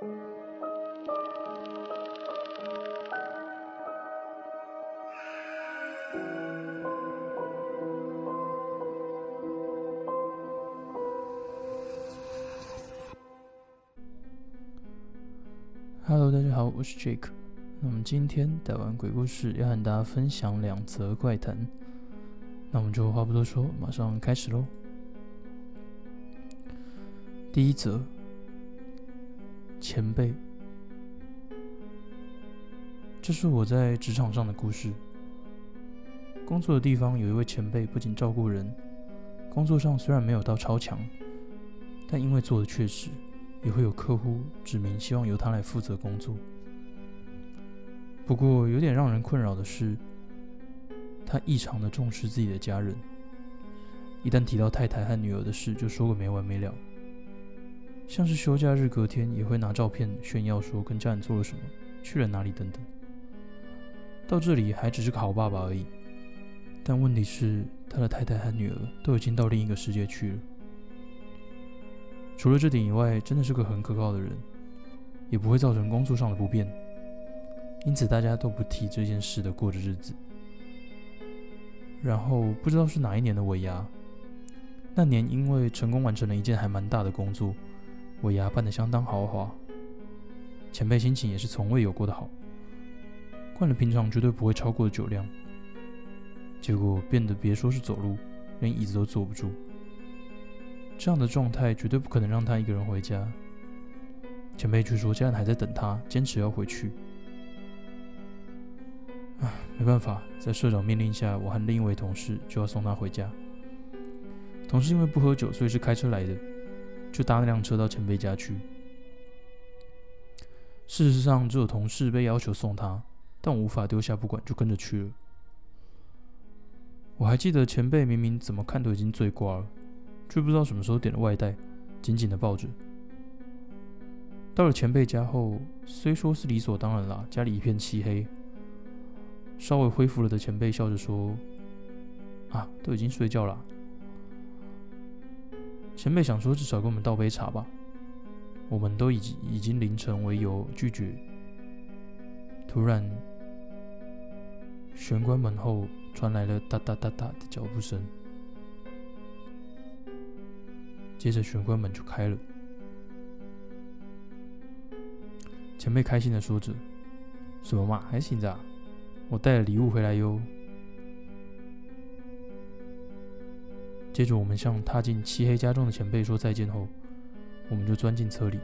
Hello，大家好，我是 Jake。那我们今天带完鬼故事，要和大家分享两则怪谈。那我们就话不多说，马上开始喽。第一则，前辈，这是我在职场上的故事。工作的地方有一位前辈，不仅照顾人，工作上虽然没有到超强，但因为做的确实，也会有客户指明希望由他来负责工作。不过有点让人困扰的是，他异常的重视自己的家人，一旦提到太太和女儿的事，就说个没完没了。像是休假日隔天，也会拿照片炫耀说跟家人做了什么，去了哪里等等。到这里还只是个好爸爸而已，但问题是他的太太和女儿都已经到另一个世界去了。除了这点以外，真的是个很可靠的人，也不会造成工作上的不便，因此大家都不提这件事的过着日子。然后不知道是哪一年的尾牙，那年因为成功完成了一件还蛮大的工作。尾牙办得相当豪华，前辈心情也是从未有过的好，灌了平常绝对不会超过的酒量，结果变得别说是走路，连椅子都坐不住。这样的状态绝对不可能让他一个人回家。前辈却说家人还在等他，坚持要回去。唉，没办法，在社长命令下，我和另一位同事就要送他回家。同事因为不喝酒，所以是开车来的。就搭那辆车到前辈家去。事实上，只有同事被要求送他，但我无法丢下不管，就跟着去了。我还记得前辈明明怎么看都已经醉挂了，却不知道什么时候点了外带，紧紧的抱着。到了前辈家后，虽说是理所当然啦，家里一片漆黑。稍微恢复了的前辈笑着说：“啊，都已经睡觉了。”前辈想说，至少给我们倒杯茶吧。我们都以已经凌晨为由拒绝。突然，玄关门后传来了哒哒哒哒的脚步声，接着玄关门就开了。前辈开心的说着：“什么嘛，还醒着？我带了礼物回来哟。”接着，我们向踏进漆黑家中的前辈说再见后，我们就钻进车里。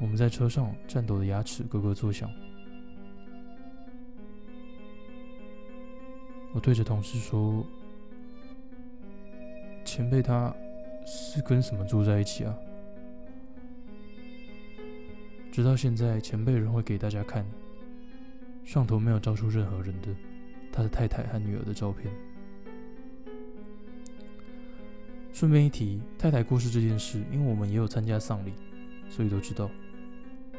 我们在车上颤抖的牙齿咯咯作响。我对着同事说：“前辈他是跟什么住在一起啊？”直到现在，前辈仍会给大家看，上头没有照出任何人的他的太太和女儿的照片。顺便一提，太太过世这件事，因为我们也有参加丧礼，所以都知道。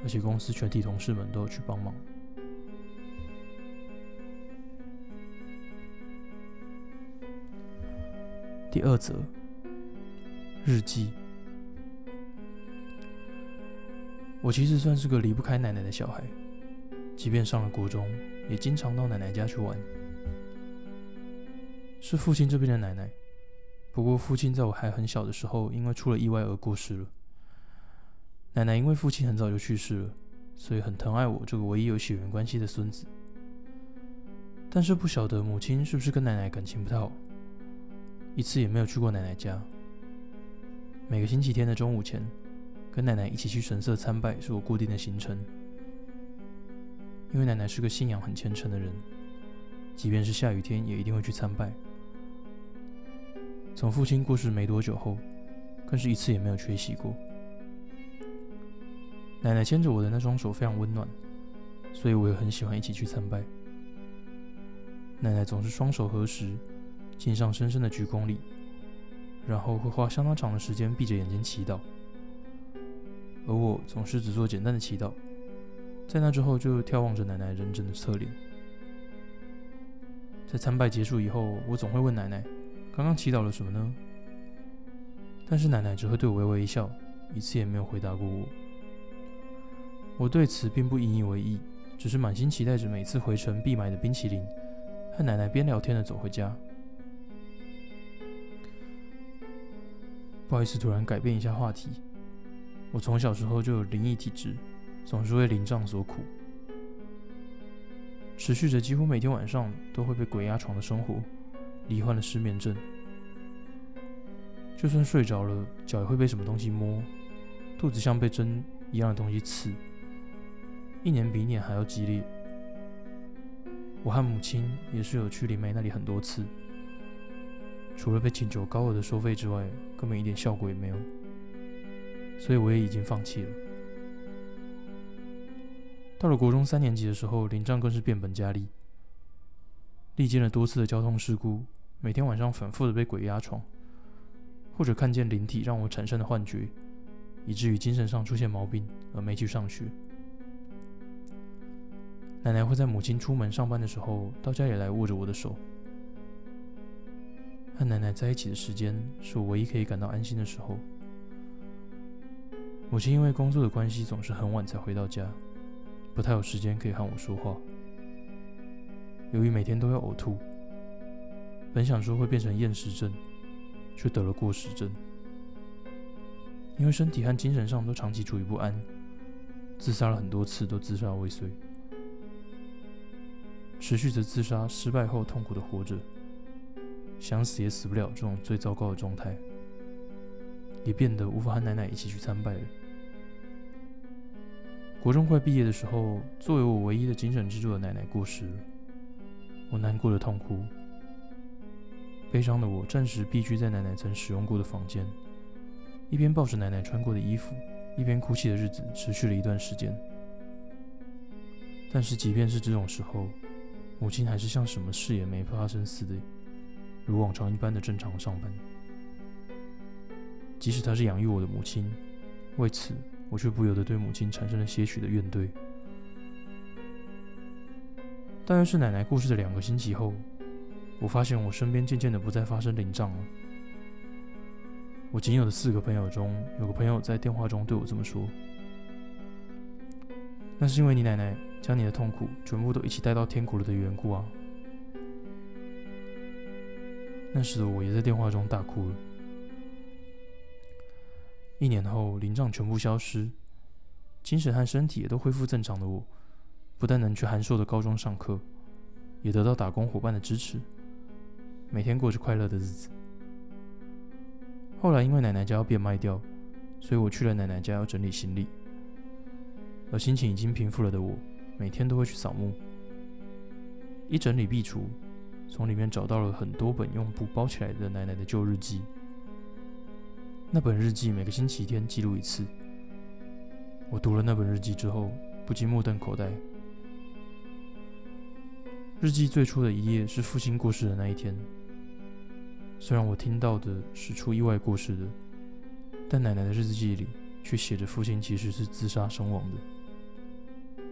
而且公司全体同事们都有去帮忙。第二则日记，我其实算是个离不开奶奶的小孩，即便上了国中，也经常到奶奶家去玩。是父亲这边的奶奶。不过，父亲在我还很小的时候，因为出了意外而过世了。奶奶因为父亲很早就去世了，所以很疼爱我这个唯一有血缘关系的孙子。但是不晓得母亲是不是跟奶奶感情不太好，一次也没有去过奶奶家。每个星期天的中午前，跟奶奶一起去神社参拜是我固定的行程。因为奶奶是个信仰很虔诚的人，即便是下雨天也一定会去参拜。从父亲过世没多久后，更是一次也没有缺席过。奶奶牵着我的那双手非常温暖，所以我也很喜欢一起去参拜。奶奶总是双手合十，敬上深深的鞠躬礼，然后会花相当长的时间闭着眼睛祈祷。而我总是只做简单的祈祷，在那之后就眺望着奶奶认真的侧脸。在参拜结束以后，我总会问奶奶。刚刚祈祷了什么呢？但是奶奶只会对我微微一笑，一次也没有回答过我。我对此并不引以为意，只是满心期待着每次回程必买的冰淇淋，和奶奶边聊天的走回家。不好意思，突然改变一下话题。我从小时候就有灵异体质，总是为灵障所苦，持续着几乎每天晚上都会被鬼压床的生活，罹患了失眠症。就算睡着了，脚也会被什么东西摸，肚子像被针一样的东西刺，一年比一年还要激烈。我和母亲也是有去灵媒那里很多次。除了被请求高额的收费之外，根本一点效果也没有，所以我也已经放弃了。到了国中三年级的时候，林障更是变本加厉，历经了多次的交通事故，每天晚上反复的被鬼压床，或者看见灵体让我产生的幻觉，以至于精神上出现毛病而没去上学。奶奶会在母亲出门上班的时候，到家里来握着我的手。和奶奶在一起的时间，是我唯一可以感到安心的时候。母亲因为工作的关系，总是很晚才回到家，不太有时间可以和我说话。由于每天都要呕吐，本想说会变成厌食症，却得了过食症。因为身体和精神上都长期处于不安，自杀了很多次都自杀未遂，持续着自杀失败后痛苦的活着。想死也死不了，这种最糟糕的状态，也变得无法和奶奶一起去参拜了。国中快毕业的时候，作为我唯一的精神支柱的奶奶过世了，我难过的痛哭。悲伤的我暂时避居在奶奶曾使用过的房间，一边抱着奶奶穿过的衣服，一边哭泣的日子持续了一段时间。但是即便是这种时候，母亲还是像什么事也没发生似的。如往常一般的正常上班，即使她是养育我的母亲，为此我却不由得对母亲产生了些许的怨怼。大约是奶奶过世的两个星期后，我发现我身边渐渐的不再发生灵障了。我仅有的四个朋友中，有个朋友在电话中对我这么说：“那是因为你奶奶将你的痛苦全部都一起带到天国了的缘故啊。”那时的我也在电话中大哭了。一年后，灵障全部消失，精神和身体也都恢复正常的我，不但能去函授的高中上课，也得到打工伙伴的支持，每天过着快乐的日子。后来因为奶奶家要变卖掉，所以我去了奶奶家要整理行李。而心情已经平复了的我，每天都会去扫墓，一整理壁橱。从里面找到了很多本用布包起来的奶奶的旧日记。那本日记每个星期天记录一次。我读了那本日记之后，不禁目瞪口呆。日记最初的一页是父亲过世的那一天。虽然我听到的是出意外过世的，但奶奶的日记里却写着父亲其实是自杀身亡的。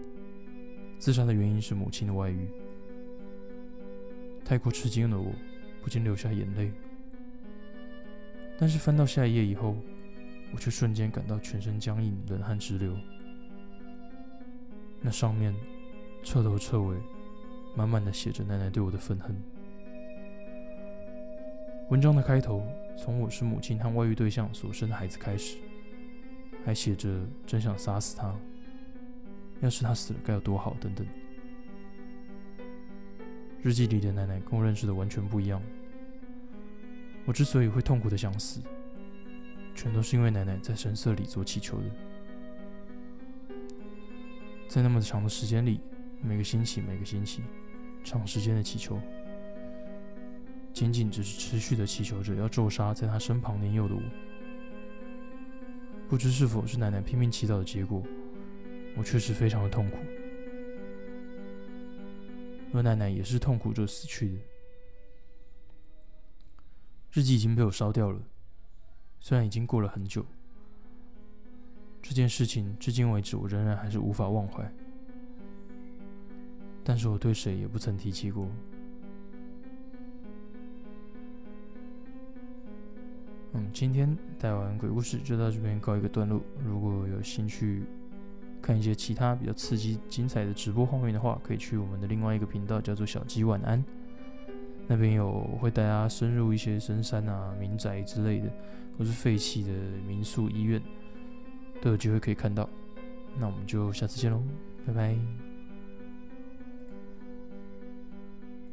自杀的原因是母亲的外遇。太过吃惊的我，不禁流下眼泪。但是翻到下一页以后，我却瞬间感到全身僵硬，冷汗直流。那上面彻头彻尾、满满的写着奶奶对我的愤恨。文章的开头从我是母亲和外遇对象所生的孩子开始，还写着真想杀死他，要是他死了该有多好，等等。日记里的奶奶跟我认识的完全不一样。我之所以会痛苦的想死，全都是因为奶奶在神社里做祈求的。在那么长的时间里，每个星期每个星期，长时间的祈求，仅仅只是持续的祈求着要咒杀在她身旁年幼的我。不知是否是奶奶拼命祈祷的结果，我确实非常的痛苦。而奶奶也是痛苦着死去的。日记已经被我烧掉了，虽然已经过了很久，这件事情至今为止我仍然还是无法忘怀。但是我对谁也不曾提起过。嗯，今天带完鬼故事就到这边告一个段落。如果有兴趣看一些其他比较刺激、精彩的直播画面的话，可以去我们的另外一个频道，叫做小鸡晚安。那边有会带大家深入一些深山啊、民宅之类的，或是废弃的民宿、医院，都有机会可以看到。那我们就下次见喽，拜拜。